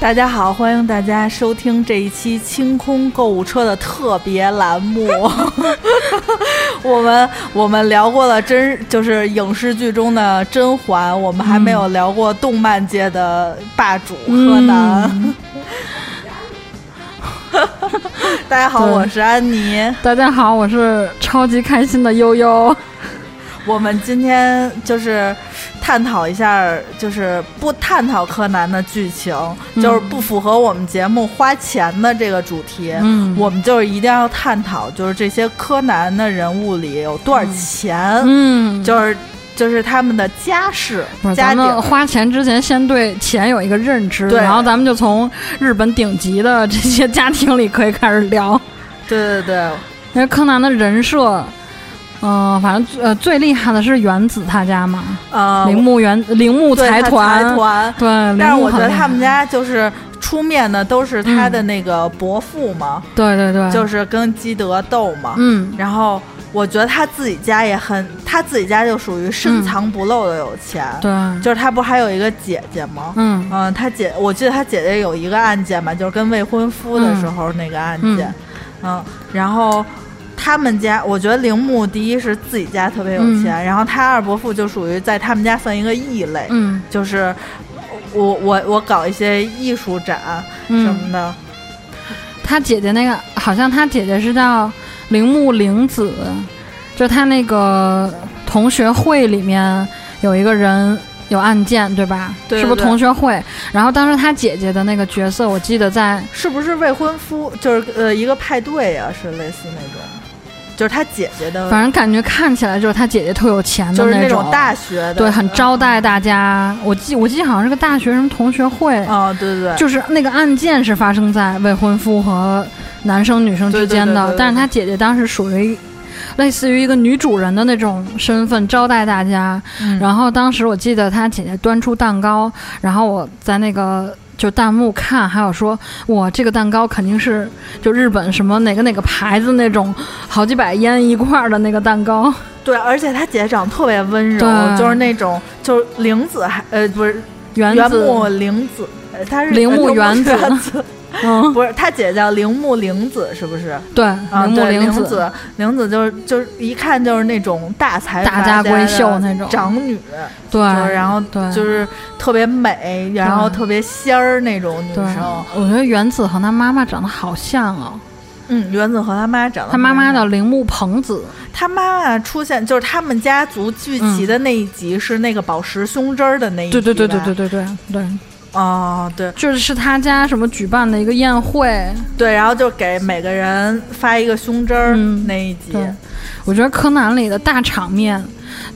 大家好，欢迎大家收听这一期清空购物车的特别栏目。我们我们聊过了真就是影视剧中的甄嬛，我们还没有聊过动漫界的霸主柯南。大家好，我是安妮。大家好，我是超级开心的悠悠。我们今天就是探讨一下，就是不探讨柯南的剧情，就是不符合我们节目花钱的这个主题。嗯我们就是一定要探讨，就是这些柯南的人物里有多少钱，嗯，就是就是他们的家世不是家底儿。咱们花钱之前先对钱有一个认知，对然后咱们就从日本顶级的这些家庭里可以开始聊。对对对，因为柯南的人设，嗯、反正呃最厉害的是原子他家嘛，呃，铃木原铃木财团，财团。对，但是我觉得他们家就是出面的都是他的那个伯父嘛，对对对，就是跟基德斗嘛。嗯。然后我觉得他自己家也很，他自己家就属于深藏不露的有钱。对，就是他不还有一个姐姐吗？嗯。嗯，他姐，我记得他姐姐有一个案件嘛，就是跟未婚夫的时候那个案件。嗯然后他们家，我觉得铃木第一是自己家特别有钱，然后他二伯父就属于在他们家算一个异类，嗯就是我我我搞一些艺术展什嗯，么的。他姐姐那个好像他姐姐是叫铃木玲子，就他那个同学会里面有一个人有案件，对吧？对对是不是同学会？然后当时他姐姐的那个角色，我记得在是不是未婚夫？就是呃一个派对啊，是类似那种，就是他姐姐的，反正感觉看起来就是他姐姐特有钱的就是那种，大学的，对，很招待大家。我记我记得好像是个大学生同学会，哦，对对对，就是那个案件是发生在未婚夫和男生女生之间的，对对对对对但是他姐姐当时属于类似于一个女主人的那种身份招待大家。嗯然后当时我记得他姐姐端出蛋糕，然后我在那个。就弹幕看，还有说哇，这个蛋糕肯定是就日本什么哪个哪个牌子那种好几百烟一块儿的那个蛋糕，对，而且他姐姐长得特别温柔，对。就是那种就是玲子还呃不是原木玲子，呃她是铃木呃原子原子，嗯，不是他姐叫铃木玲子，是不是？对，啊，铃木对，玲子，子，玲子就是就是一看就是那种大财大家家闺秀那种。长女，对，然后对。就是特别美，然后特别仙儿那种女生。，我觉得原子和他妈妈长得好像啊。嗯，原子和他妈长得他妈妈叫铃木朋子，他妈妈出现就是他们家族聚齐的那一集是那个宝石胸针儿的那一集对对对对吧对对对对，哦，对就是是他家什么举办的一个宴会。对，然后就给每个人发一个胸针儿、嗯那一集。我觉得柯南里的大场面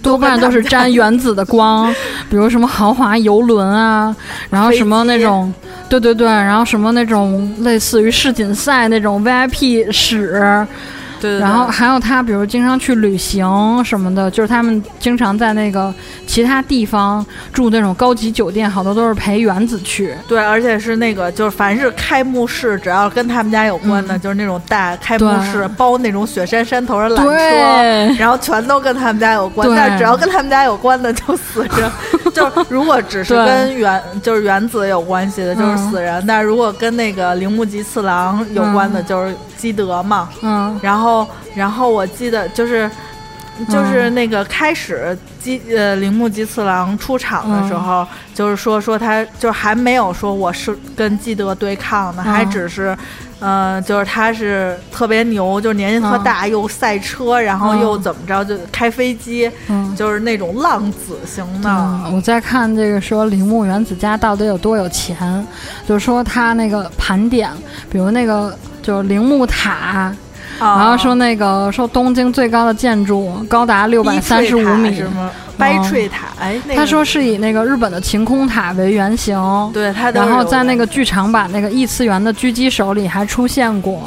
多半都是沾原子的光，比如什么豪华游轮啊，然后什么那种，对对对，然后什么那种类似于世锦赛那种 VIP 室，对对对。然后还有他，比如经常去旅行什么的，就是他们经常在那个其他地方住那种高级酒店，好多都是陪原子去。对，而且是那个，就是凡是开幕式，只要跟他们家有关的，嗯。就是那种大开幕式，包那种雪山山头的缆车，然后全都跟他们家有关。对。但是只要跟他们家有关的就死人，就是如果只是跟原就是原子有关系的，就是嗯。死人；但是如果跟那个铃木吉次郎有关的，就是基德嘛。嗯。然后，然后我记得就是，就是那个开始基呃铃木吉次郎出场的时候，就是说说他就是还没有说我是跟基德对抗呢，嗯还只是。呃，就是他是特别牛，就是年纪特大，又赛车，然后又怎么着，就开飞机，嗯。就是那种浪子型的。嗯，我在看这个说铃木原子家到底有多有钱，就是说他那个盘点，比如那个就是铃木塔，啊然后说那个说东京最高的建筑高达六百三十五米。是，吗？掰坠塔，哎，那个他说是以那个日本的晴空塔为原型，对他然后在那个剧场版那个异次元的狙击手里还出现过，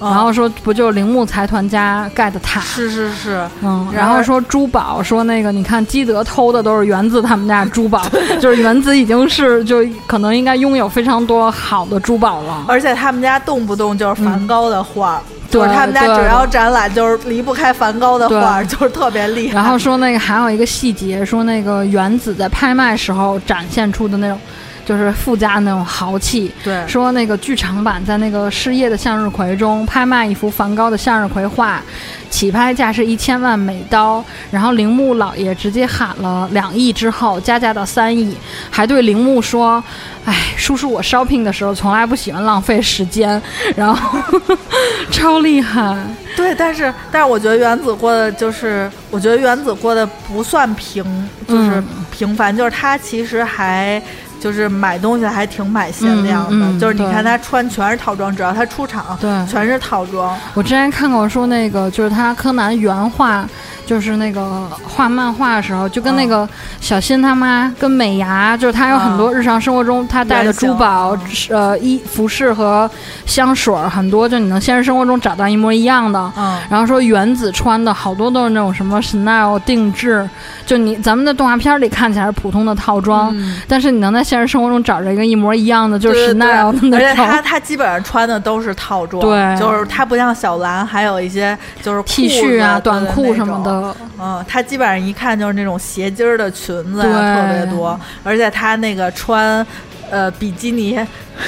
嗯然后说不就是铃木财团家盖的塔，是是是，嗯，然后说珠宝，说那个你看基德偷的都是原子他们家珠宝，就是原子已经是就可能应该拥有非常多好的珠宝了。而且他们家动不动就是梵高的画，就是对他们家对只要展览就是离不开梵高的画，就是特别厉害。然后说那个还有一个细节，说那个原子在拍卖时候展现出的那种就是富家那种豪气。对，说那个剧场版在那个失业的向日葵中拍卖一幅梵高的向日葵画，起拍价是一千万美刀，然后铃木老爷直接喊了两亿之后加价到三亿，还对铃木说：“哎，叔叔，我 shopping 的时候从来不喜欢浪费时间。”然后 超厉害。对，但是但是我觉得原子过的就是，我觉得原子过的不算平，就是嗯平凡，就是他其实还就是买东西还挺买限量的，嗯嗯就是你看他穿全是套装，只要他出场，对。全是套装。我之前看过说那个就是他柯南原画，就是那个画漫画的时候，就跟那个小新他妈跟美伢，就是他有很多日常生活中他带的珠宝、呃衣服饰和香水儿，很多就你能现实生活中找到一模一样的。嗯，然后说原子穿的好多都是那种什么 Chanel 定制，就你咱们的动画片里看起来是普通的套装，嗯。但是你能在现实生活中找着一个一模一样的，就是对对 Chanel 的，而且。他他基本上穿的都是套装，对。就是他不像小兰，还有一些就是 T 恤啊、短裤什么，的，嗯，他基本上一看就是那种斜襟儿的裙子啊，特别多，而且他那个穿。呃，比基尼，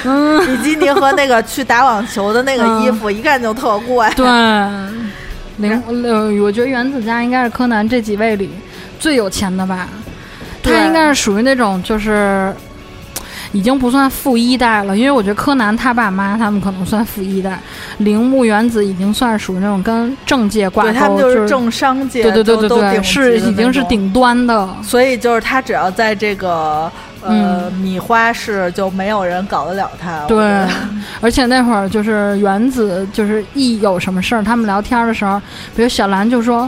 嗯，比基尼和那个去打网球的那个衣服，一看就特贵。对，零 呃，我觉得原子家应该是柯南这几位里最有钱的吧。他应该是属于那种就是已经不算富一代了，因为我觉得柯南他爸妈他们可能算富一代，铃木原子已经算是属于那种跟政界挂对他们钩，就是政商界，对对对对是已经。是顶端的。所以就是他只要在这个呃、嗯米花市，就没有人搞得了他。对，而且那会儿就是原子，就是一有什么事儿，他们聊天的时候，比如小兰就说，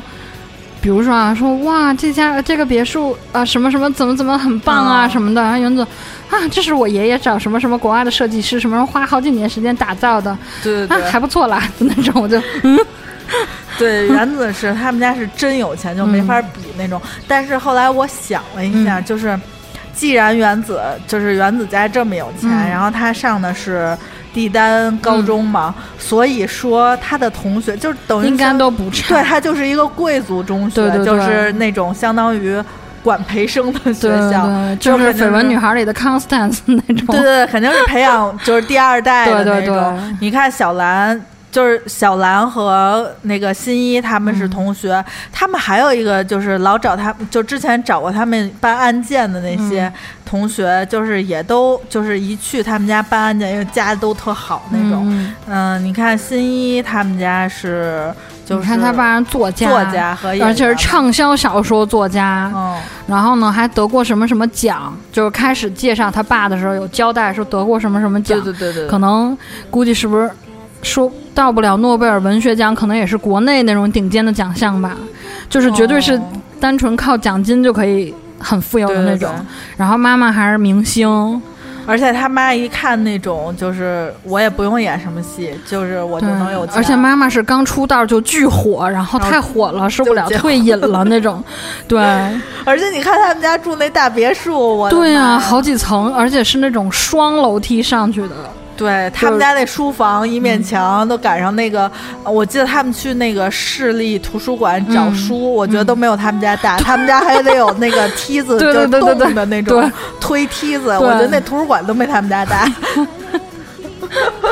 比如说啊，说哇，这家这个别墅啊、什么什么怎么怎么很棒啊、哦什么的，然后原子啊，这是我爷爷找什么什么国外的设计师，什么人花好几年时间打造的啊，对对对，还不错啦，就那种我就 对，原子是他们家是真有钱，就没法比那种。但是后来我想了一下，嗯。就是既然原子就是原子家这么有钱，嗯。然后他上的是帝丹高中嘛，所以说他的同学就是等于应该都不差。对，他就是一个贵族中学，对对对。就是那种相当于管培生的学校。对，就是绯闻女孩里的 Constance 那种。对对对，肯定是培养就是第二代的那种。对你看小兰。就是小兰和那个新一他们是同学，他们还有一个就是老找他，就之前找过他们办案件的那些嗯同学，就是也都就是一去他们家办案件，因为家都特好那种。嗯，嗯，你看新一他们家是就是你看他爸是作家，作家和而且是畅销小说作家。嗯，然后呢，还得过什么什么奖？就是开始介绍他爸的时候有交代说得过什么什么奖，对对对对，可能估计是不是说到不了诺贝尔文学奖，可能也是国内那种顶尖的奖项吧，就是绝对是哦单纯靠奖金就可以很富有的对对那种。对然后妈妈还是明星，而且他妈一看那种，就是我也不用演什么戏，就是我就能有钱。而且妈妈是刚出道就巨火，然后太火了，受不了退隐了那种，对。而且你看他们家住那大别墅，我对呀、妈好几层，而且是那种双楼梯上去的。对他们家那书房一面墙都赶上那个，我记得他们去那个市立图书馆找嗯。书，我觉得都没有他们家大，他们家还得有那个梯子，对对对就是对对。动的那种推梯子，我觉得那图书馆都没他们家大。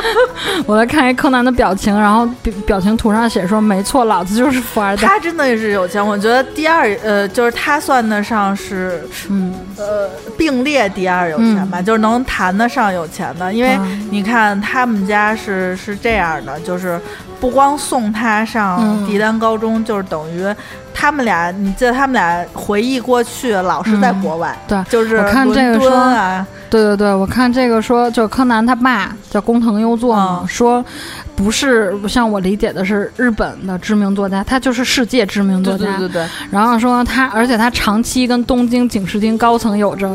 我在看一柯南的表情，然后表表情图上写说：“没错，老子就是富二代。他真的是有钱，我觉得第二呃，就是他算得上是”嗯，呃并列第二有钱吧，就是能谈得上有钱的，因为嗯你看他们家是是这样的，就是不光送他上嗯帝丹高中，就是等于他们俩，你记得他们俩回忆过去，老是在国外，对就是我看这个说啊，对对对，我看这个说，就柯南他爸叫工藤优作嘛，嗯说不是像我理解的是日本的知名作家，他就是世界知名作家。对对对对，然后说他，而且他长期跟东京警视厅高层有着。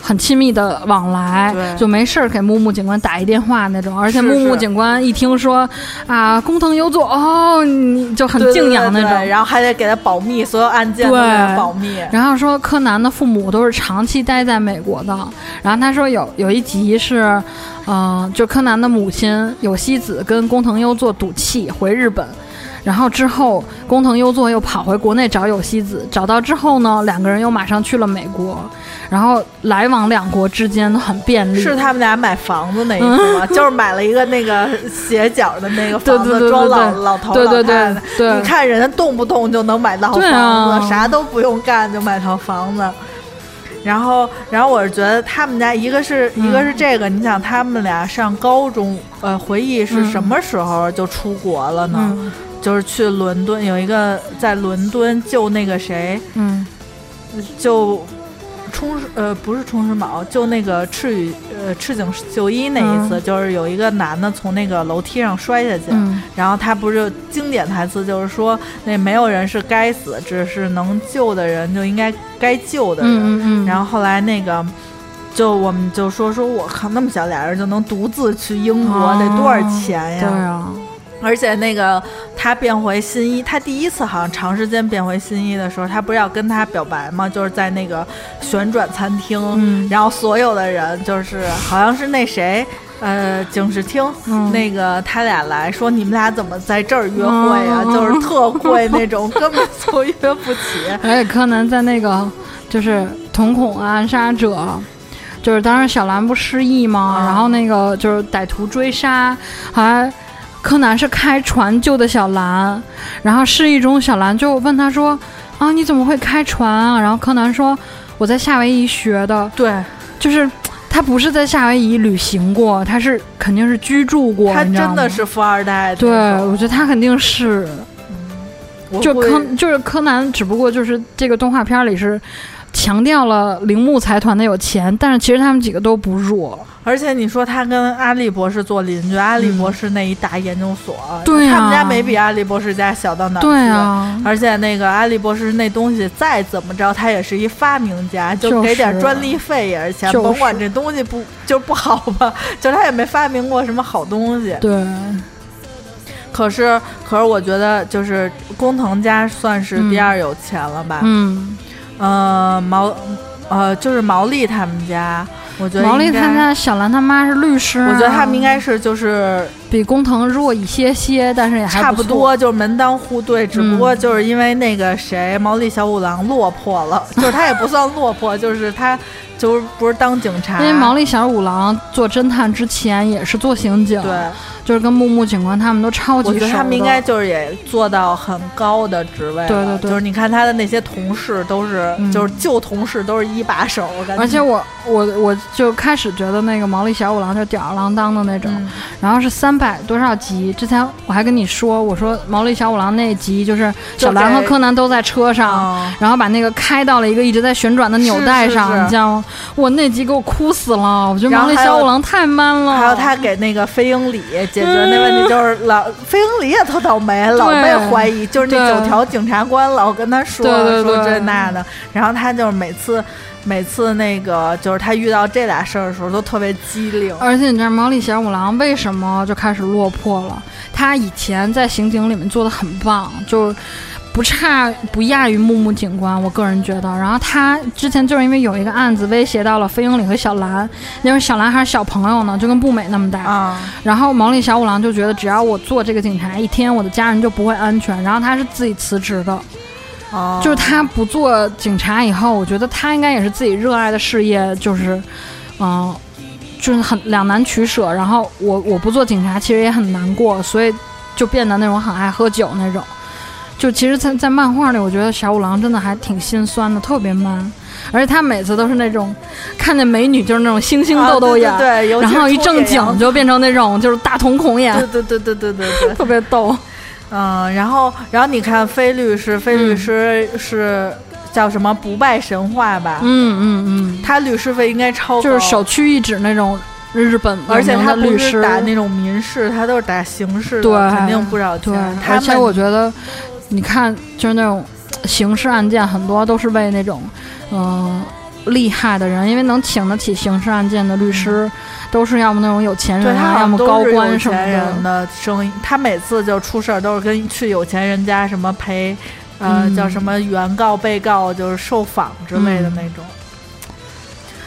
很亲密的往来，就没事儿给木木警官打一电话那种，而且木木警官一听说啊工藤优作哦，你就很敬仰那种。对对然后还得给他保密，所有案件都保密。然后说柯南的父母都是长期待在美国的，然后他说有有一集是，嗯、就柯南的母亲有希子跟工藤优作赌气回日本。然后之后，工藤优作又跑回国内找有希子，找到之后呢，两个人又马上去了美国，然后来往两国之间都很便利。是他们俩买房子那一次吗？就是买了一个那个斜角的那个房子，装老老头老太太。你看人家动不动就能买到房子，啊啥都不用干就买套房子。然后，然后我是觉得他们家一个是、一个是这个，你想他们俩上高中，呃，回忆是嗯什么时候就出国了呢？嗯就是去伦敦，有一个在伦敦救那个谁，嗯救冲呃不是冲世宝，救那个赤羽呃赤井秀一那一次，嗯就是有一个男的从那个楼梯上摔下去，嗯然后他不是经典台词就是说那没有人是该死，只是能救的人就应该该救的人。嗯嗯嗯，然后后来那个。就我们就说说，我靠，那么小俩人就能独自去英国，得多少钱呀？对啊，而且那个他变回新一，他第一次好像长时间变回新一的时候，他不是要跟他表白吗？就是在那个旋转餐厅，嗯然后所有的人就是好像是那谁。呃，警视厅、嗯那个他俩来说，你们俩怎么在这儿约会呀、嗯就是特贵那种，根本就约不起。而且柯南在那个就是瞳孔暗杀者，就是当时小兰不失忆吗？嗯然后那个就是歹徒追杀，还柯南是开船救的小兰，然后失忆中小兰就问他说：“啊，你怎么会开船啊？”然后柯南说：“我在夏威夷学的，对就是。”他不是在夏威夷旅行过，他是肯定是居住过，他真的是富二代对，我觉得他肯定是，就柯就是柯南，只不过就是这个动画片里是强调了铃木财团的有钱，但是其实他们几个都不弱。而且你说他跟阿笠博士做邻居，阿笠博士那一大研究所，对啊他们家没比阿笠博士家小到哪儿去。对啊，而且那个阿笠博士那东西再怎么着，他也是一发明家，就给点专利费也是钱，就是甭管这东西不就不好吧，就他也没发明过什么好东西。对，可是，可是我觉得就是工藤家算是第二有钱了吧？嗯，呃，毛，呃，就是毛利他们家，我觉得毛利他家小兰他妈是律师、啊，我觉得他们应该是就是比工藤弱一些些，但是也还差不。多，就是门当户对，只不过嗯就是因为那个谁毛利小五郎落魄了，就是他也不算落魄，就是他就是不是当警察，因为毛利小五郎做侦探之前也是做刑警，对，就是跟木木警官他们都超级熟。我觉得他们应该就是也做到很高的职位了，对对对就是你看他的那些同事都是，嗯就是旧同事都是一把手，我感觉，而且我我我就开始觉得那个毛利小五郎就吊儿郎当的那种，嗯然后是三百多少集？之前我还跟你说，我说毛利小五郎那集就是小兰和柯南都在车上，啊，然后把那个开到了一个一直在旋转的纽带上，是是是你知道吗？我那集给我哭死了，我觉得毛利小五郎太 man 了。还有他给那个飞鹰里解决那问题，就是老飞鹰里也特倒霉，老被怀疑，就是那九条警察官老跟他说说这那的，然后他就是每次每次那个就是他遇到这俩事儿的时候都特别机灵，而且你知道毛利小五郎为什么就开始落魄了？他以前在刑警里面做的很棒，就不差不亚于木木警官，我个人觉得。然后他之前就是因为有一个案子威胁到了飞鹰里和小兰，因为小兰还是小朋友呢，就跟步美那么大。啊，然后毛利小五郎就觉得只要我做这个警察一天，我的家人就不会安全。然后他是自己辞职的，哦就是他不做警察以后，我觉得他应该也是自己热爱的事业，就是，嗯、就是很两难取舍。然后我我不做警察，其实也很难过，所以就变得那种很爱喝酒那种。就其实在，在漫画里，我觉得小五郎真的还挺心酸的，特别 man，而且他每次都是那种看见美女就是那种星星豆豆眼，啊对对对然后一正经就变成那种就是大瞳孔眼，对对对对对对对，特别逗。嗯，然后然后你看飞律师，飞律师是叫什么不败神话吧？嗯嗯嗯，他律师费应该超高，就是首屈一指那种日本而且他律师是打那种民事，他都是打刑事的，对肯定不少对钱。，他而且我觉得，你看，就是那种刑事案件，很多都是为那种，嗯、厉害的人，因为能请得起刑事案件的律师，都是要么那种有钱人要么高官什么人的。的生意。他每次就出事儿都是跟去有钱人家什么陪，呃，嗯叫什么原告、被告，就是受访之类的嗯那种。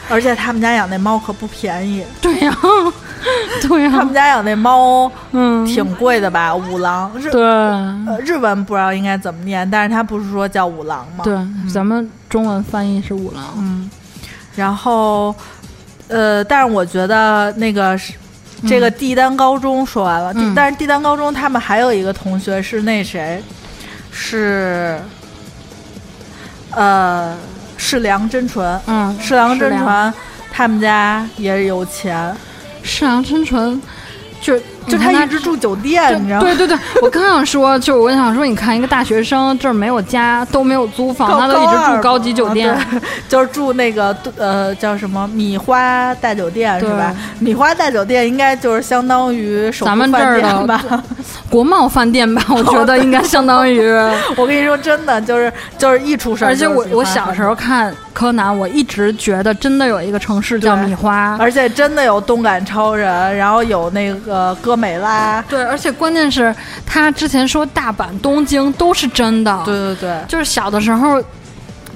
而且他们家养那猫可不便宜，对呀、对啊，他们家养那猫，嗯，挺贵的吧？五郎。日对，呃日文不知道应该怎么念，但是他不是说叫五郎吗？对，咱们中文翻译是五郎。嗯，然后呃，但是我觉得那个是。这个帝丹高中说完了，嗯。但是帝丹高中他们还有一个同学是那谁，是呃是梁真纯，嗯，是梁真纯他们家也有钱，是啊，真纯，就就他一直住酒店，你知道吗？对对对，我刚想说，就我想说，你看一个大学生这儿没有家，都没有租房，他都一直住高级酒店，就是住那个呃叫什么米花大酒店是吧？米花大酒店应该就是相当于咱们这儿的吧？国贸饭店吧，我觉得应该相当于。我跟你说，真的就是就是一出事儿而且我我小时候看柯南，我一直觉得真的有一个城市叫米花，而且真的有动感超人，然后有那个哥美拉，对，而且关键是他之前说大阪、东京都是真的，对对对。就是小的时候，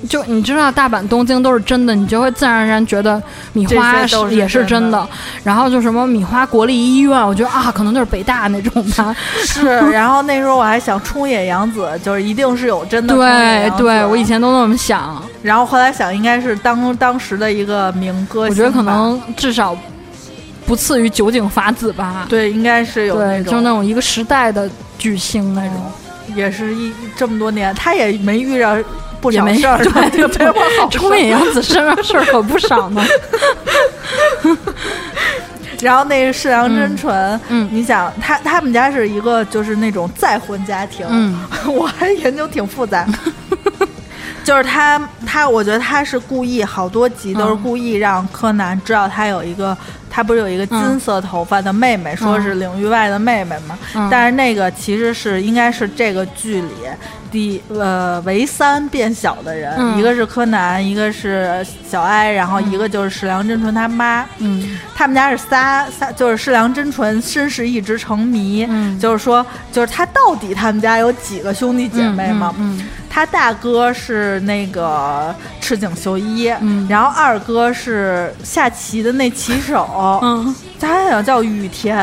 就你知道大阪、东京都是真的，你就会自然而然觉得米花都是也是真的。然后就什么米花国立医院，我觉得啊，可能就是北大那种吧。是，然后那时候我还想冲野洋子，就是一定是有真的对对，我以前都那么想，然后后来想应该是当当时的一个名歌星，我觉得可能至少不次于酒井法子吧。对，应该是有对，那就是那种一个时代的巨星那种。也是一这么多年，他也没遇上不少 事儿，对对对，我好冲野洋子身上事儿可不少呢。然后那个世良真纯，嗯。你想他他们家是一个就是那种再婚家庭，嗯。我还研究挺复杂。就是他，他，我觉得他是故意，好多集都是嗯。故意让柯南知道他有一个，他不是有一个金色头发的妹妹，说是领域外的妹妹嘛。嗯。但是那个其实是应该是这个剧里第呃唯三变小的人，嗯。一个是柯南，一个是小哀，然后一个就是矢良真纯他妈。嗯。他们家是仨仨，就是矢良真纯身世一直成谜，嗯。就是说，就是他到底他们家有几个兄弟姐妹嘛？他大哥是那个赤井秀一，嗯。然后二哥是下棋的那棋手，嗯。他好像叫羽田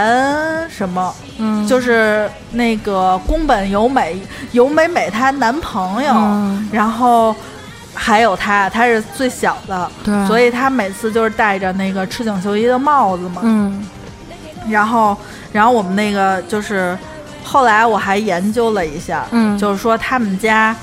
什么，嗯，就是那个宫本由美，由美美她男朋友，嗯。然后还有他，他是最小的，对，所以他每次就是戴着那个赤井秀一的帽子嘛，嗯。然后，然后我们那个就是后来我还研究了一下，嗯。就是说他们家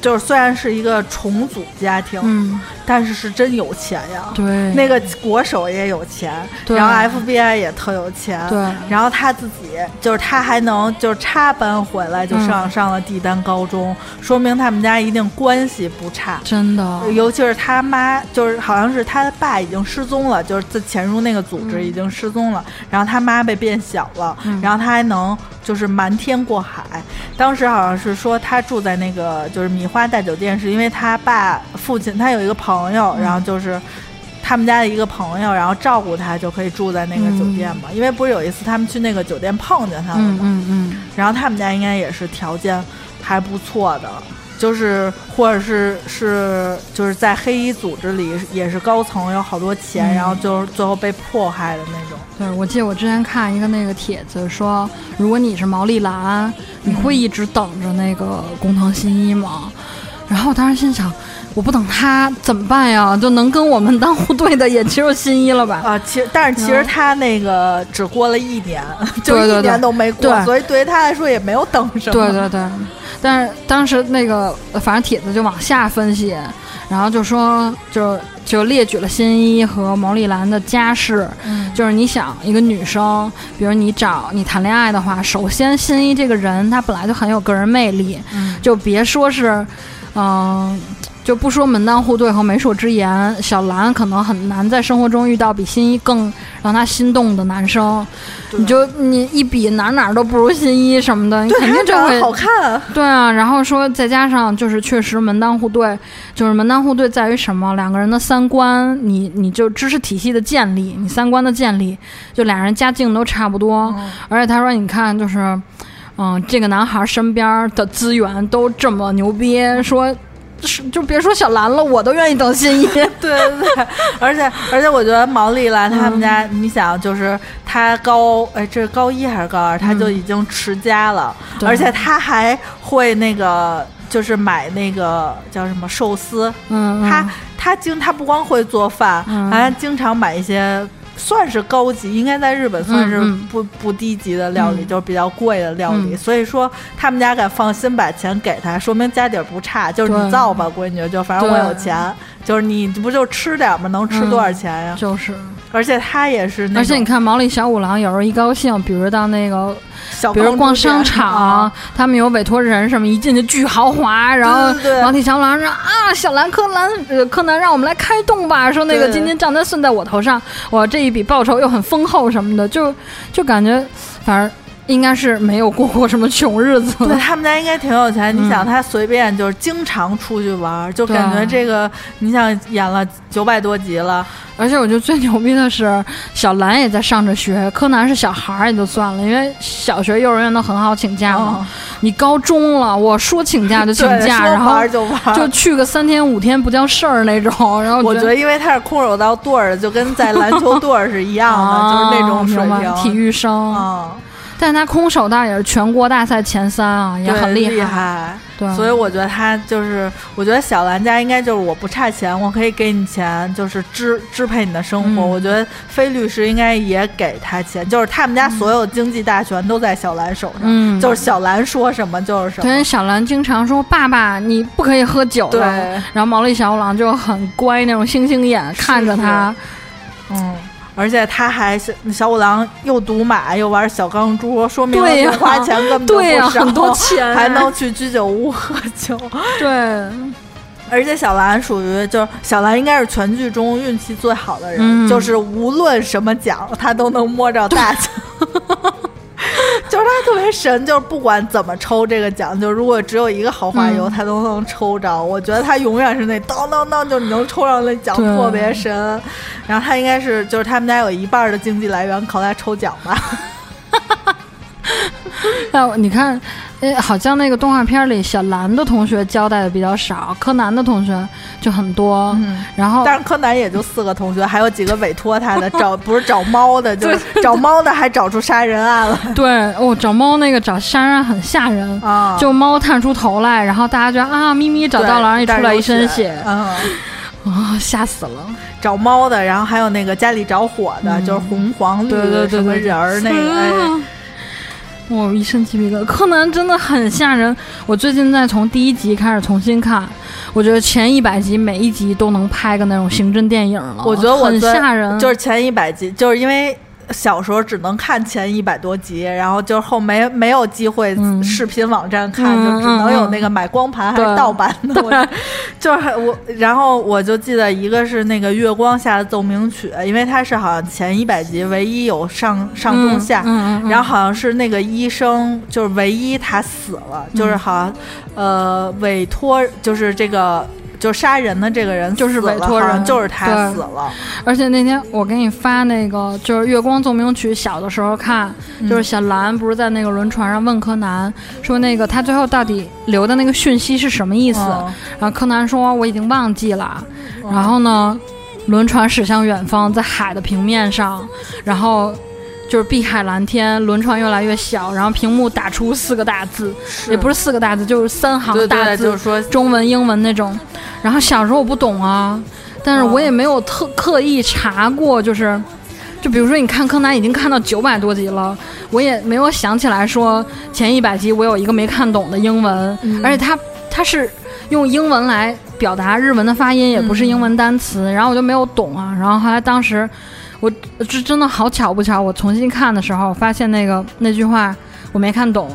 就是虽然是一个重组家庭，嗯，但是是真有钱呀。对，那个国手也有钱，对。然后 FBI 也特有钱，对。然后他自己就是他还能就是插班回来就上、嗯。上了帝丹高中，说明他们家一定关系不差。真的，尤其是他妈，就是好像是他爸已经失踪了，就是自潜入那个组织嗯。已经失踪了，然后他妈被变小了，嗯。然后他还能就是瞒天过海。当时好像是说他住在那个就是米花大酒店，是因为他爸父亲他有一个朋友，嗯然后就是。他们家的一个朋友，然后照顾他，就可以住在那个酒店嘛。因为不是有一次他们去那个酒店碰见他了嗯嘛，嗯嗯，然后他们家应该也是条件还不错的，就是或者是是就是在黑衣组织里也是高层，有好多钱，嗯然后就是最后被迫害的那种。对，我记得我之前看一个那个帖子说，如果你是毛利兰，你会一直等着那个工藤新一吗？然后我当时心想，我不等他怎么办呀？就能跟我们当户对的也只有新一了吧？啊，其实但是其实嗯他那个只过了一年，就一年都没过，对所以对于他来说也没有等什么。对对对，但是当时那个呃反正帖子就往下分析，然后就说就就列举了新一和毛利兰的家世，嗯就是你想一个女生，比如你找你谈恋爱的话，首先新一这个人他本来就很有个人魅力，嗯就别说是，嗯、就不说门当户对和媒妁之言，小兰可能很难在生活中遇到比新一更让她心动的男生。你就你一比哪哪儿都不如新一什么的，你肯定就会好看。对啊，然后说再加上就是确实门当户对，就是门当户对在于什么？两个人的三观，你你就知识体系的建立，你三观的建立，就俩人家境都差不多。嗯而且他说，你看就是，嗯、这个男孩身边的资源都这么牛逼，说。就别说小兰了，我都愿意等新一。对对对，而且而且我觉得毛利兰他们家，你想就是他高哎，这是高一还是高二，他就已经持家了，而且他还会那个就是买那个叫什么寿司，嗯，他他经他不光会做饭，还经常买一些。算是高级，应该在日本算是不不低级的料理，就是比较贵的料理。所以说他们家敢放心把钱给他，说明家底儿不差。就是你造吧，闺女，就反正我有钱，就是你不就吃点吗？能吃多少钱呀？就是，而且他也是。而且你看毛利小五郎有时候一高兴，比如到那个。比如逛商场，他们有委托人什么，一进去巨豪华，然后王体小五郎说啊，小兰柯南，呃，柯南让我们来开动吧，说那个今天账单算在我头上，我这一笔报酬又很丰厚什么的，就就感觉反正。应该是没有过过什么穷日子。对他们家应该挺有钱。你想，他随便就是经常出去玩，就感觉这个，你想演了九百多集了。而且我觉得最牛逼的是，小兰也在上着学。柯南是小孩儿也就算了，因为小学、幼儿园都很好请假嘛。你高中了，我说请假就请假，然后就就去个三天五天不叫事儿那种。然后我觉得，因为他是空手道队儿的，就跟在篮球队儿是一样的，就是那种水平，体育生啊。但他空手道也是全国大赛前三啊，也很厉害。对，所以我觉得他就是，我觉得小兰家应该就是我不差钱，我可以给你钱，就是支支配你的生活。我觉得非律师应该也给他钱，就是他们家所有经济大权都在小兰手上。嗯，就是小兰说什么就是什么。对，小兰经常说：“爸爸，你不可以喝酒。”对，然后毛利小五郎就很乖，那种星星眼看着他。嗯。而且他还是小五郎，又赌马又玩小钢珠，说明他花钱根本不少，很多钱，还能去居酒屋喝酒。对，而且小兰属于就是小兰应该是全剧中运气最好的人，就是无论什么奖，他都能摸着大奖。就是他特别神，就是不管怎么抽这个奖，就如果只有一个豪华油，他都能抽着。我觉得他永远是那当当当，就你能抽上那奖特别神。然后他应该是，就是他们家有一半的经济来源靠他抽奖吧。那 你看。哎，好像那个动画片里小兰的同学交代的比较少，柯南的同学就很多。嗯，然后但是柯南也就四个同学，还有几个委托他的找，不是找猫的，就是找猫的还找出杀人案了。对，哦，找猫那个找杀人案很吓人啊，就猫探出头来，然后大家觉得啊，咪咪找到了，然后一出来一身血，啊，啊，吓死了。找猫的，然后还有那个家里着火的，就是红黄绿什么人儿那个。我一身鸡皮疙瘩，柯南真的很吓人。我最近在从第一集开始重新看，我觉得前一百集每一集都能拍个那种刑侦电影了。我觉得很吓人，就是前一百集，就是因为。小时候只能看前一百多集，然后就后没没有机会视频网站看，就只能有那个买光盘还是盗版的。我就是我，然后我就记得一个是那个月光下的奏鸣曲，因为它是好像前一百集唯一有上上中下，然后好像是那个医生就是唯一他死了，就是好像呃委托就是这个。就杀人的这个人就是委托人，就是他死了。而且那天我给你发那个，就是《月光奏鸣曲》，小的时候看，就是小兰不是在那个轮船上问柯南说，那个他最后到底留的那个讯息是什么意思？然后柯南说我已经忘记了。然后呢，轮船驶向远方，在海的平面上，然后。就是碧海蓝天，轮船越来越小，然后屏幕打出四个大字，也不是四个大字，就是三行大字，就是说中文、英文那种。然后小时候我不懂啊，但是我也没有特刻意查过，就是，就比如说你看柯南已经看到九百多集了，我也没有想起来说前一百集我有一个没看懂的英文，而且它它是用英文来表达日文的发音，也不是英文单词，然后我就没有懂啊。然后后来当时。我这真的好巧不巧，我重新看的时候发现那个那句话我没看懂，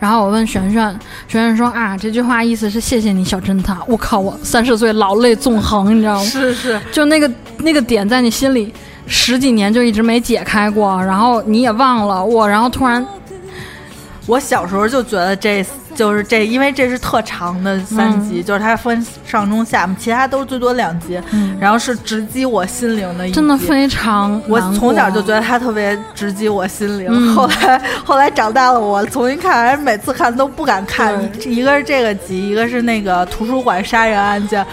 然后我问璇璇，璇璇说啊这句话意思是谢谢你小侦探。我靠，我三十岁老泪纵横，你知道吗？是是，就那个那个点在你心里十几年就一直没解开过，然后你也忘了我，然后突然，我小时候就觉得这。就是这，因为这是特长的三集，嗯就是它分上中下嘛，其他都是最多两集，嗯然后是直击我心灵的一集，真的非常我从小就觉得它特别直击我心灵，嗯后来后来长大了，我重新看，还是每次看都不敢看。一个是这个集，一个是那个图书馆杀人案件，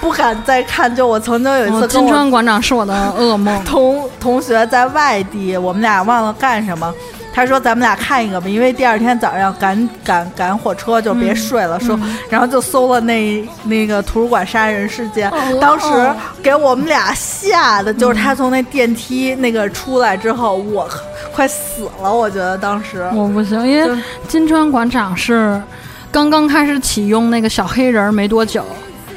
不敢再看。就我曾经有一次金我川馆长是我的噩梦。同同学在外地，我们俩忘了干什么。他说：“咱们俩看一个吧，因为第二天早上赶赶赶火车，就别睡了。说，然后就搜了那那个图书馆杀人事件。哦当时给我们俩吓的，就是他从那电梯那个出来之后，我快死了。我觉得当时我不行，因为金川广场是刚刚开始启用那个小黑人没多久，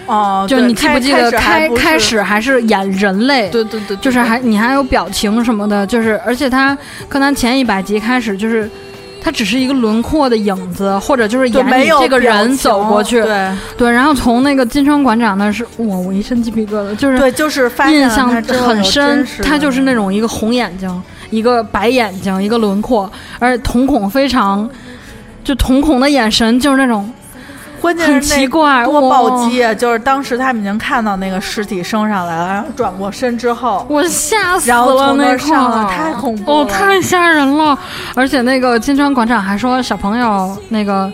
哦，就是你记不记得开开开始还是演人类？对对对，对就是还你还有表情什么的，就是而且他柯南前一百集开始就是。他只是一个轮廓的影子，或者就是演这个人走过去，对对，然后从那个金川馆长那是，哇，我一身鸡皮疙瘩，就是对，就是发印象很深他就是那种一个红眼睛，一个白眼睛，一个轮廓，而且瞳孔非常，就瞳孔的眼神就是那种关键很是奇怪，多暴击啊！就是当时他们已经看到那个尸体升上来了，然后转过身之后，我吓死然后了那从那上太恐怖哦，了太吓人了！而且那个金川广场还说小朋友那个。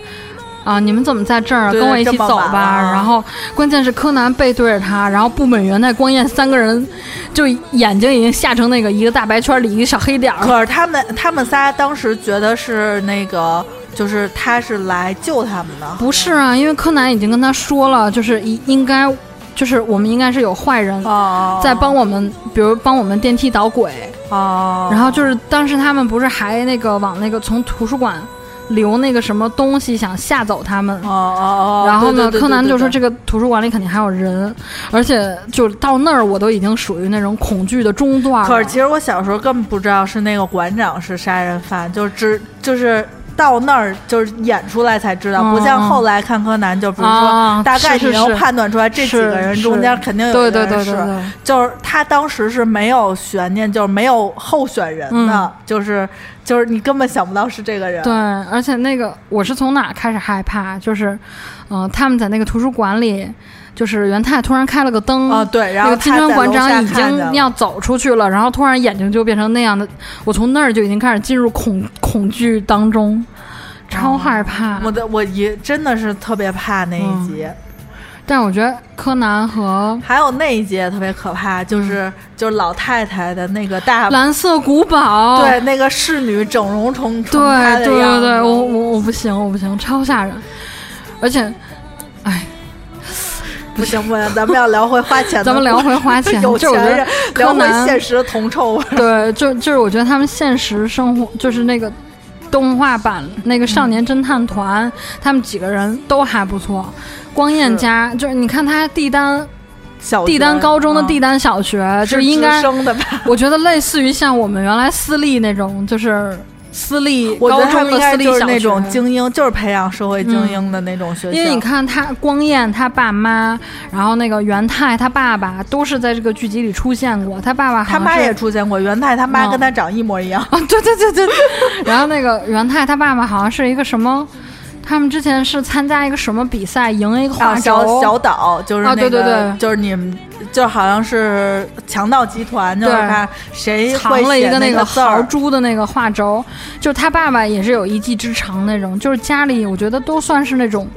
啊！你们怎么在这儿？跟我一起走吧。然后，关键是柯南背对着他，然后步美元太光彦三个人，就眼睛已经吓成那个一个大白圈里一个小黑点儿。可是他们他们仨当时觉得是那个，就是他是来救他们的，不是啊，因为柯南已经跟他说了，就是应应该，就是我们应该是有坏人哦，在帮我们，比如帮我们电梯导轨。哦，然后就是当时他们不是还那个往那个从图书馆留那个什么东西，想吓走他们。哦哦哦，然后呢，柯南就说这个图书馆里肯定还有人，而且就到那儿我都已经属于那种恐惧的中段了。可是其实我小时候根本不知道是那个馆长是杀人犯，就只就是到那儿就是演出来才知道，嗯不像后来看柯南，就比如说、啊大概你能判断出来这几个人中间肯定有对一个人是，对对对对，就是他当时是没有悬念，就是没有候选人的，嗯。就是就是你根本想不到是这个人。对，而且那个我是从哪儿开始害怕？就是，嗯、他们在那个图书馆里，就是元太突然开了个灯啊对然后金川馆长已经要走出去了，然后突然眼睛就变成那样的，我从那儿就已经开始进入恐恐惧当中，超害怕。我的我也真的是特别怕那一集，但是我觉得柯南和还有那一集也特别可怕，就是、就是老太太的那个大蓝色古堡，对，那个侍女整容成成她对对对我我我不行，我不行，超吓人，而且，哎，不行不行，咱们要聊回花钱的，咱们聊回花钱有就是聊回现实的铜臭味。对，就就是我觉得他们现实生活就是那个动画版那个少年侦探团，他们几个人都还不错。光彦家就是你看他帝丹小帝丹高中的帝丹丹小学，就是应该？我觉得类似于像我们原来私立那种，就是私立我觉高得他们应该中的私立小就是那种。精英，就是培养社会精英的那种学校。因为你看他光彦他爸妈，然后那个元太他爸爸都是在这个剧集里出现过，他爸爸好他妈也出现过，元太他妈嗯跟他长一模一样。啊，对对对对，对然后那个元太他爸爸好像是一个什么，他们之前是参加一个什么比赛，赢了一个画啊，轴，小小岛就是啊那个，对对对就是你们就好像是强盗集团，就是对看谁藏了一个那个豪猪的那个画轴，就是他爸爸也是有一技之长那种，就是家里我觉得都算是那种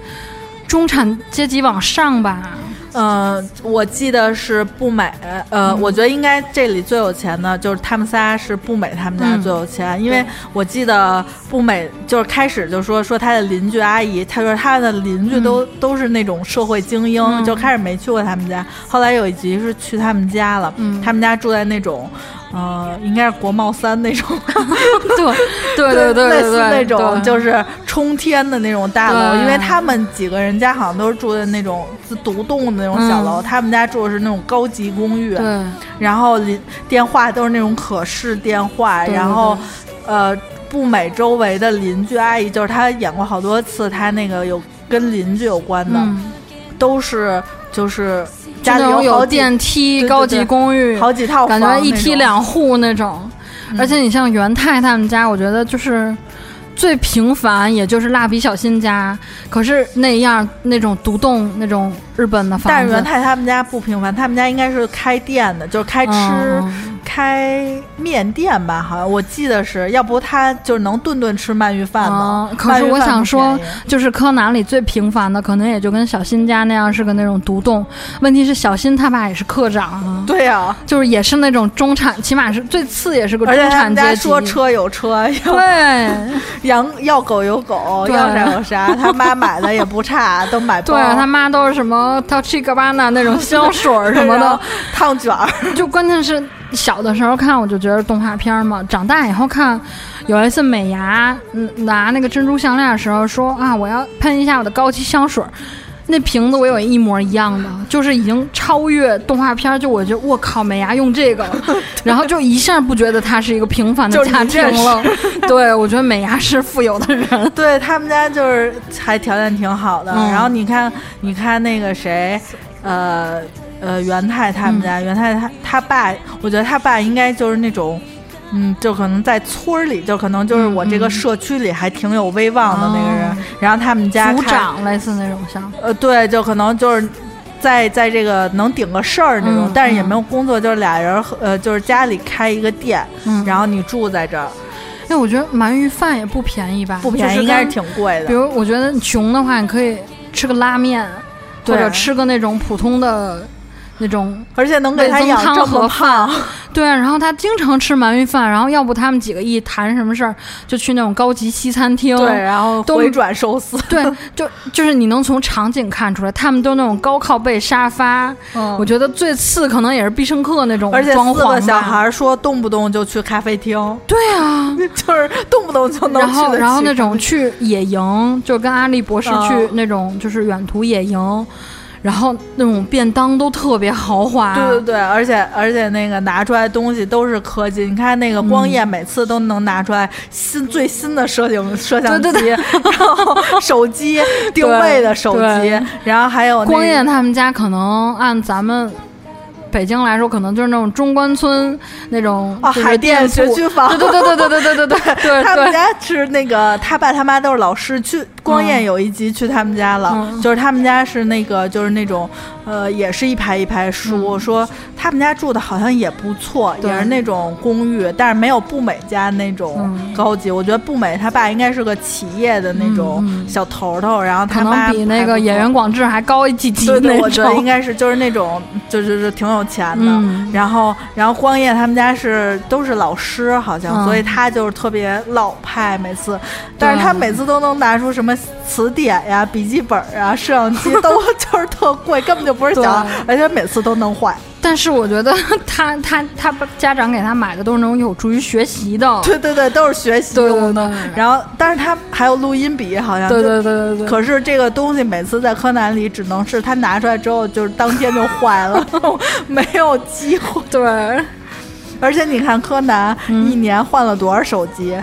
中产阶级往上吧。嗯、我记得是步美，呃，嗯。我觉得应该这里最有钱的就是他们仨是步美他们家嗯最有钱，因为我记得步美就是开始就说说他的邻居阿姨，他说他的邻居都、都是那种社会精英，嗯。就开始没去过他们家，后来有一集是去他们家了，嗯。他们家住在那种。呃，应该是国贸三那种，对对对对类似那种就是冲天的那种大楼，因为他们几个人家好像都是住的那种自独栋的那种小楼，嗯。他们家住的是那种高级公寓，对。然后邻电话都是那种可视电话，然后呃，步美周围的邻居阿姨，就是他演过好多次，他那个有跟邻居有关的，嗯，都是就是家里有电梯、高级公寓，好几套房感觉一梯两户那种。嗯而且你像元太他们家，我觉得就是最平凡也就是蜡笔小新家，可是那样那种独栋那种日本的房子，但是元太他们家不平凡，他们家应该是开店的，就是开吃。嗯开面店吧，好像我记得是要不他就是能顿顿吃鳗鱼饭呢。嗯可是我想说，就是柯南里最平凡的，可能也就跟小新家那样是个那种独栋。问题是小新他爸也是科长啊，对呀、就是也是那种中产，起码是最次也是个中而且他家产阶级。说车有车，要对 养要狗有狗，要啥有啥，他妈买的也不差，都买包。对，他妈都是什么 Touchy Gabbana 那种 香水什么的，烫卷儿，就关键是小的时候看我就觉得动画片儿嘛，长大以后看，有一次美牙嗯拿那个珍珠项链的时候说啊我要喷一下我的高级香水儿。那瓶子我有一模一样的，就是已经超越动画片儿，就我觉得我靠，美牙用这个，然后就一下不觉得它是一个平凡的就是家庭了。对，我觉得美牙是富有的人。对他们家就是还条件挺好的。嗯然后你看，你看那个谁，呃呃，元太他们嗯家，元太他他爸，我觉得他爸应该就是那种。嗯，就可能在村儿里，就可能就是我这个社区里还挺有威望的那个人。哦然后他们家组开长类似那种像，呃，对，就可能就是在在这个能顶个事儿那种，嗯但是也没有工作，就是俩人合呃，就是家里开一个店，嗯，然后你住在这儿，哎，我觉得鳗鱼饭也不便宜吧？不便宜，应该是挺贵的。比如，我觉得你穷的话，你可以吃个拉面，或者吃个那种普通的那种。而且能给他养这么汤和胖，对，然后他经常吃鳗鱼饭，然后要不他们几个一谈什么事儿，就去那种高级西餐厅。对，然后都回转寿司，对，就就是你能从场景看出来，他们都那种高靠背沙发。嗯我觉得最次可能也是必胜客那种而且装潢吧四个小孩儿说动不动就去咖啡厅，对啊，就是动不动就能然后。然后那种去野营，就跟阿笠博士去嗯那种就是远途野营，然后那种便当都特别豪华。对对对，而且而且那个拿出来东西都是科技，你看那个光彦每次都能拿出来新最新的摄影摄像机，对对然后手机定位的手机，然后还有那个光彦他们家可能按咱们北京来说，可能就是那种中关村那种啊海淀学区房。对对对对对对对对对对。他们家是那个他爸他妈都是老师，去光嗯。彦有一集去他们家了，嗯。就是他们家是那个就是那种呃也是一排一排书，说他们家住的好像也不错，也是那种公寓，但是没有步美家那种嗯。高级。我觉得步美他爸应该是个企业的那种小头头，然后他妈能比那个演员广志还高一几级对我觉得应。该是就是那种就是就是挺有钱的。嗯。然后然后光彦他们家是都是老师，好像，嗯。所以他就是特别老派，每次，但是他每次都能拿出什么词典呀、笔记本啊、摄像机，都 就是特贵，根本就不是小孩，而且每次都能坏。但是我觉得 他他他家长给他买的都是那种有助于学习的。对对对，都是学习用的。对然后，但是他还有录音笔，好像对对对对对。可是这个东西每次在柯南里只能是他拿出来之后，就是当天就坏了，没有机会。对，而且你看柯南、嗯一年换了多少手机？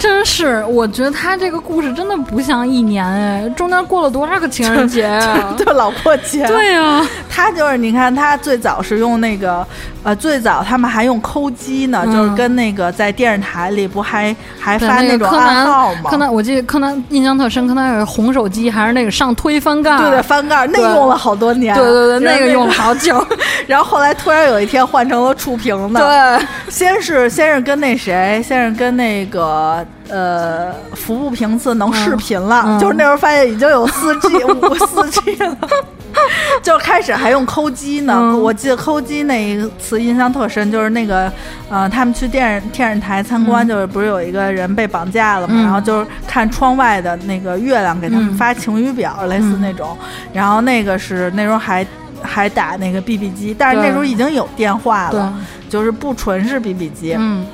真是，我觉得他这个故事真的不像一年哎，中间过了多少个情人节啊！就老过节。对呀、他就是你看，他最早是用那个，呃，最早他们还用抠机呢，嗯就是跟那个在电视台里不还还发那种暗号吗？南，柯南，我记得柯南印象特深，柯南有个红手机，还是那个上推翻盖儿，对对，翻盖儿那用了好多年。对对对，那个用了好久。然后后来突然有一天换成了触屏的。对，先是先是跟那谁，先是跟那个呃服务频次能视频了，嗯。就是那时候发现已经有四 G 五四 G 了。就开始还用抠机呢，嗯。我记得抠机那一次印象特深，就是那个，呃，他们去电视电视台参观，嗯。就是不是有一个人被绑架了嘛，嗯。然后就是看窗外的那个月亮，给他们嗯发晴雨表，类似那种，然后那个是那时候还还打那个 BB 机，但是那时候已经有电话了，，就是不纯是 BB 机，嗯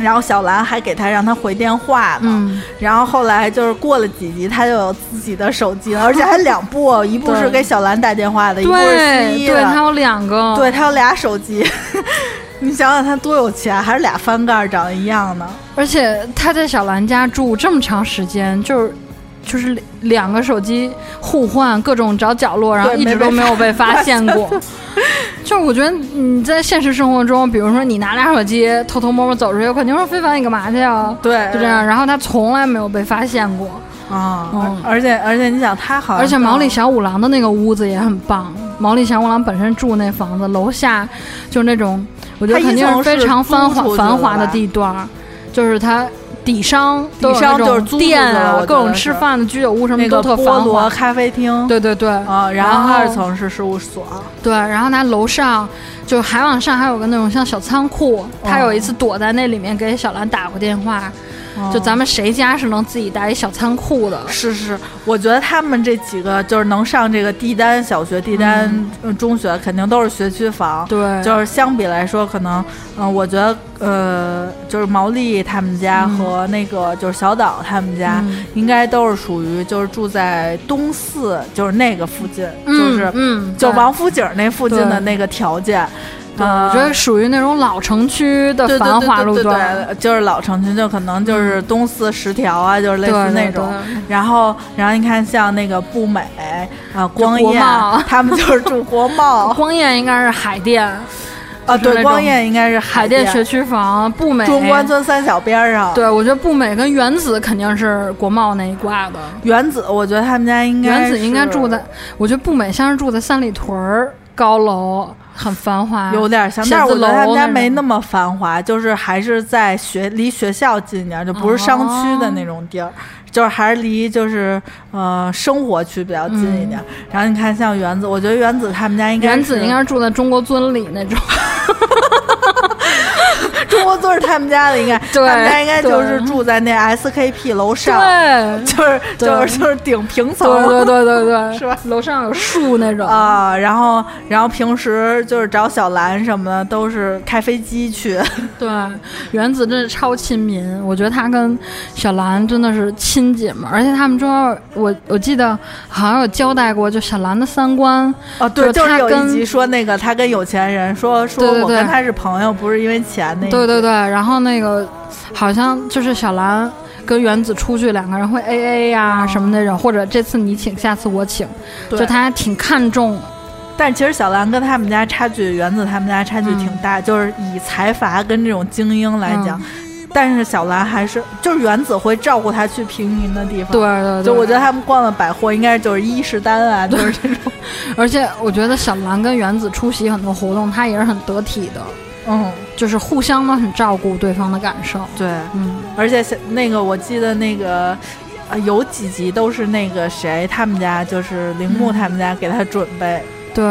然后小兰还给他让他回电话呢，嗯，然后后来就是过了几集，他就有自己的手机了，而且还两部，一部是给小兰打电话的，一部是对他，有两个，对他有俩手机。你想想他多有钱，还是俩翻盖长得一样呢？而且他在小兰家住这么长时间，就是。就是两个手机互换，各种找角落，然后一直都没有被发现过，就是我觉得你在现实生活中，比如说你拿俩手机偷偷摸摸走出去，肯定说非凡你干嘛去啊？对，就这样。然后他从来没有被发现过啊，而且而且你想他好，而且毛利小五郎的那个屋子也很棒。毛利小五郎本身住那房子楼下就是那种，我觉得肯定是非常繁华繁华的地段，就是他。底商，底商就是店啊，各种吃饭的居酒屋什么都特繁华。咖啡厅，对对对，啊，然后二层是事务所，对，然后他楼上就还往上还有个那种像小仓库，他有一次躲在那里面给小兰打过电话。就咱们谁家是能自己带一小仓库的？是是，我觉得他们这几个就是能上这个地丹小学、帝丹中学，肯定都是学区房。对，就是相比来说，可能，嗯，我觉得，呃，就是毛利他们家和那个就是小岛他们家，应该都是属于就是住在东四，就是那个附近，就是嗯，就王府井那附近的那个条件。我觉得属于那种老城区的繁华路段，就是老城区，就可能就是东四十条啊，就是类似那种。然后，然后你看像那个步美啊、光彦，他们就是住国贸。光彦应该是海淀啊，对，光彦应该是海淀学区房。步美中关村三小边上。对，我觉得步美跟原子肯定是国贸那一挂的。原子，我觉得他们家应该原子应该住在，我觉得步美像是住在三里屯儿高楼。很繁华，有点像，但是我觉得他们家没那么繁华，就是还是在学离学校近点，就不是商区的那种地儿，就是还是离就是呃生活区比较近一点。然后你看像原子，我觉得原子他们家应该原子应该是住在中国尊里那种。中国尊是他们家的，应该。他们家应该就是住在那 SKP 楼上，对，就是就是就是顶平层，对对对对对，是吧？楼上有树那种。啊，然后然后平时就是找小兰什么的都是开飞机去。对，原子真是超亲民，我觉得他跟小兰真的是亲姐们，而且他们中间我我记得好像有交代过，就小兰的三观哦，对，就是有一集说那个他跟有钱人说说我跟他是朋友，不是因为钱那。对对对，然后那个好像就是小兰跟原子出去，两个人会 A A 呀什么那种，或者这次你请，下次我请，就他还挺看重。但其实小兰跟他们家差距，原子他们家差距挺大，就是以财阀跟这种精英来讲，但是小兰还是就是原子会照顾他去平民的地方。对对，就我觉得他们逛的百货应该就是伊势丹啊，就是这种。而且我觉得小兰跟原子出席很多活动，她也是很得体的。嗯，就是互相都很照顾对方的感受。对，嗯，而且那个我记得那个，啊，有几集都是那个谁他们家，就是铃木他们家给他准备。对，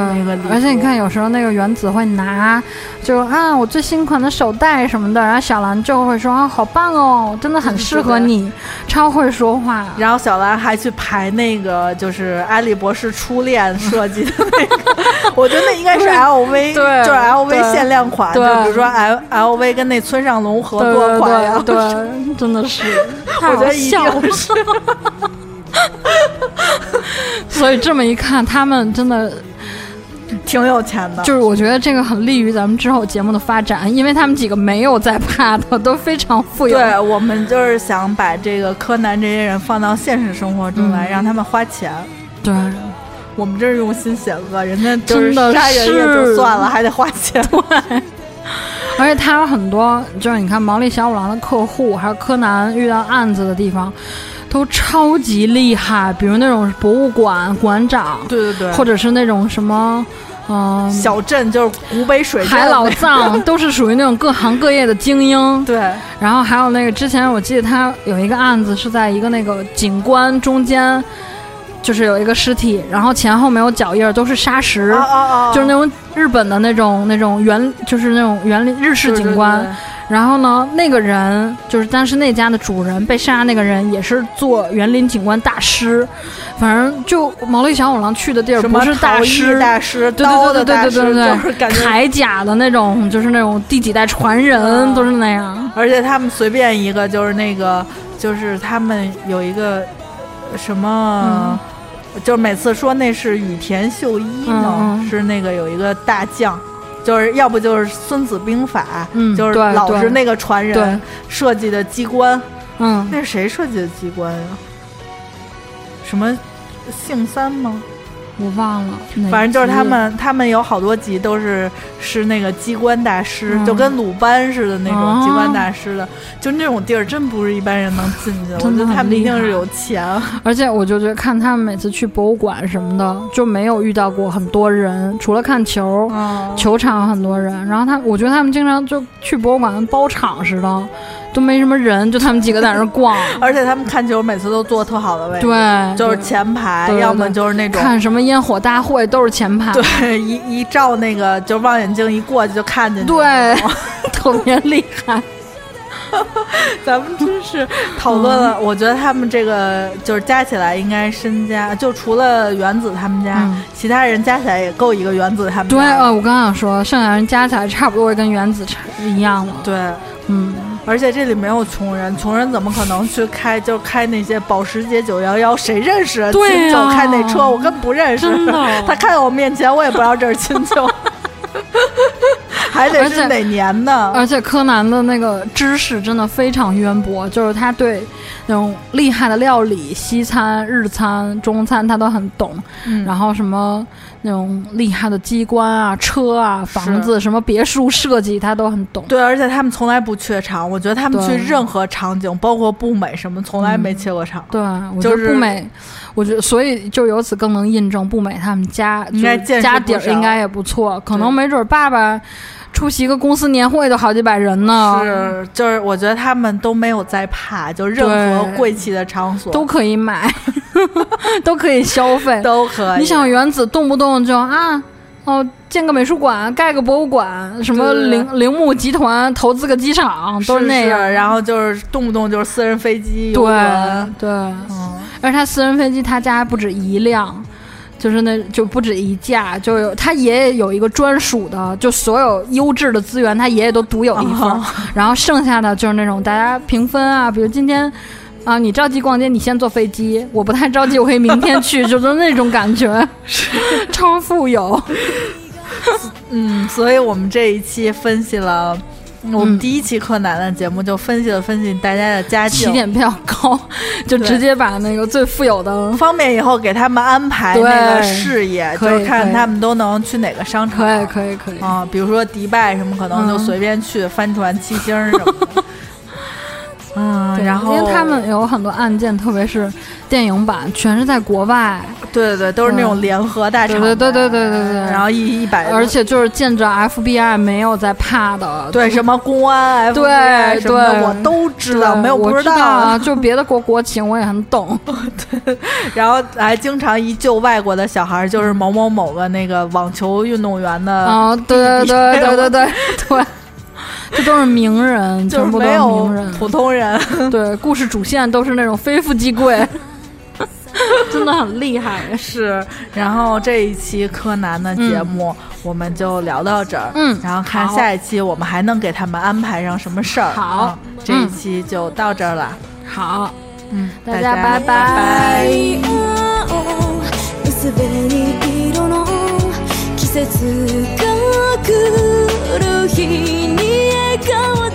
而且你看，有时候那个原子会拿，就啊，我最新款的手袋什么的，然后小兰就会说啊，好棒哦，真的很适合你，超会说话。然后小兰还去排那个，就是艾丽博士初恋设计的那个，我觉得那应该是 LV，对，就是 LV 限量款，就比如说 L LV 跟那村上隆合作款呀，对，真的是，我觉得一定是。所以这么一看，他们真的。挺有钱的，就是我觉得这个很利于咱们之后节目的发展，因为他们几个没有在怕的，都非常富有。对我们就是想把这个柯南这些人放到现实生活中来，让他们花钱。对，我们这是用心险恶，人家真的杀人也就算了，还得花钱。对，而且他有很多，就是你看毛利小五郎的客户，还有柯南遇到案子的地方。都超级厉害，比如那种博物馆馆长，对对对，或者是那种什么，嗯，小镇就是古北水海老藏，都是属于那种各行各业的精英。对，然后还有那个之前我记得他有一个案子是在一个那个景观中间，就是有一个尸体，然后前后没有脚印，都是沙石，就是那种日本的那种那种园，就是那种园林日式景观。然后呢，那个人就是当时那家的主人被杀，那个人也是做园林景观大师。反正就毛利小五郎去的地儿不是大师，大师，对对对对对对对，就是铠甲的那种，就是那种第几代传人都是那样。而且他们随便一个就是那个，就是他们有一个什么，就是每次说那是羽田秀一嘛，是那个有一个大将。就是要不就是《孙子兵法》，嗯，就是老是那个传人设计的机关，嗯，那是谁设计的机关呀？什么姓三吗？我忘了，反正就是他们，他们有好多集都是是那个机关大师，就跟鲁班似的那种机关大师的，就那种地儿真不是一般人能进去。我觉得他们一定是有钱。而且我就觉得看他们每次去博物馆什么的，就没有遇到过很多人，除了看球，球场很多人。然后他，我觉得他们经常就去博物馆跟包场似的。都没什么人，就他们几个在那逛，而且他们看球每次都坐特好的位置，对，就是前排，要么就是那种看什么烟火大会都是前排，对，一一照那个就望远镜一过去就看见，对，特别厉害。咱们真是讨论了，我觉得他们这个就是加起来应该身家，就除了原子他们家，其他人加起来也够一个原子他们。对，呃，我刚想说，剩下人加起来差不多跟原子差一样了。对，嗯。而且这里没有穷人，穷人怎么可能去开？就开那些保时捷九幺幺，谁认识？对呀，开那车我根本不认识。他开在我面前，我也不知道这是秦九。还得是哪年的？而且柯南的那个知识真的非常渊博，就是他对那种厉害的料理，西餐、日餐、中餐他都很懂。然后什么那种厉害的机关啊、车啊、房子、什么别墅设计，他都很懂。对，而且他们从来不缺场。我觉得他们去任何场景，包括不美什么，从来没缺过场。对，就是不美。我觉得，所以就由此更能印证不美他们家应该家底儿应该也不错，可能没准爸爸。出席一个公司年会都好几百人呢，是，就是我觉得他们都没有在怕，就任何贵气的场所都可以买，都可以消费，都可以。你想原子动不动就啊，哦，建个美术馆，盖个博物馆，什么铃铃木集团投资个机场，都是那样。然后就是动不动就是私人飞机，对对，嗯，而他私人飞机他家不止一辆。就是那就不止一架，就有他爷爷有一个专属的，就所有优质的资源，他爷爷都独有一份。然后剩下的就是那种大家平分啊，比如今天啊，你着急逛街，你先坐飞机；我不太着急，我可以明天去，就是那种感觉，超富有。嗯，所以我们这一期分析了。我们第一期柯南的节目就分析了分析大家的家境，起点比较高，就直接把那个最富有的方便以后给他们安排那个事业，就看他们都能去哪个商场。可以可以可以。啊，比如说迪拜什么，可能就随便去帆船、七星什么的。嗯，然后因为他们有很多案件，特别是电影版，全是在国外。对对对，都是那种联合大厂。对对对对对对对。然后一一百，而且就是见着 FBI 没有在怕的。对，什么公安 FBI 什么的，我都知道，没有不知道啊。就别的国国情我也很懂。对。然后还经常一救外国的小孩，就是某某某个那个网球运动员的。啊，对对对对对对对。这都是名人，全部都是名人，普通人。对，故事主线都是那种非富即贵，真的很厉害。是，然后这一期柯南的节目我们就聊到这儿，嗯，然后看下一期我们还能给他们安排上什么事儿。好，这一期就到这儿了。好，嗯，大家拜拜。季節が来る日に 可我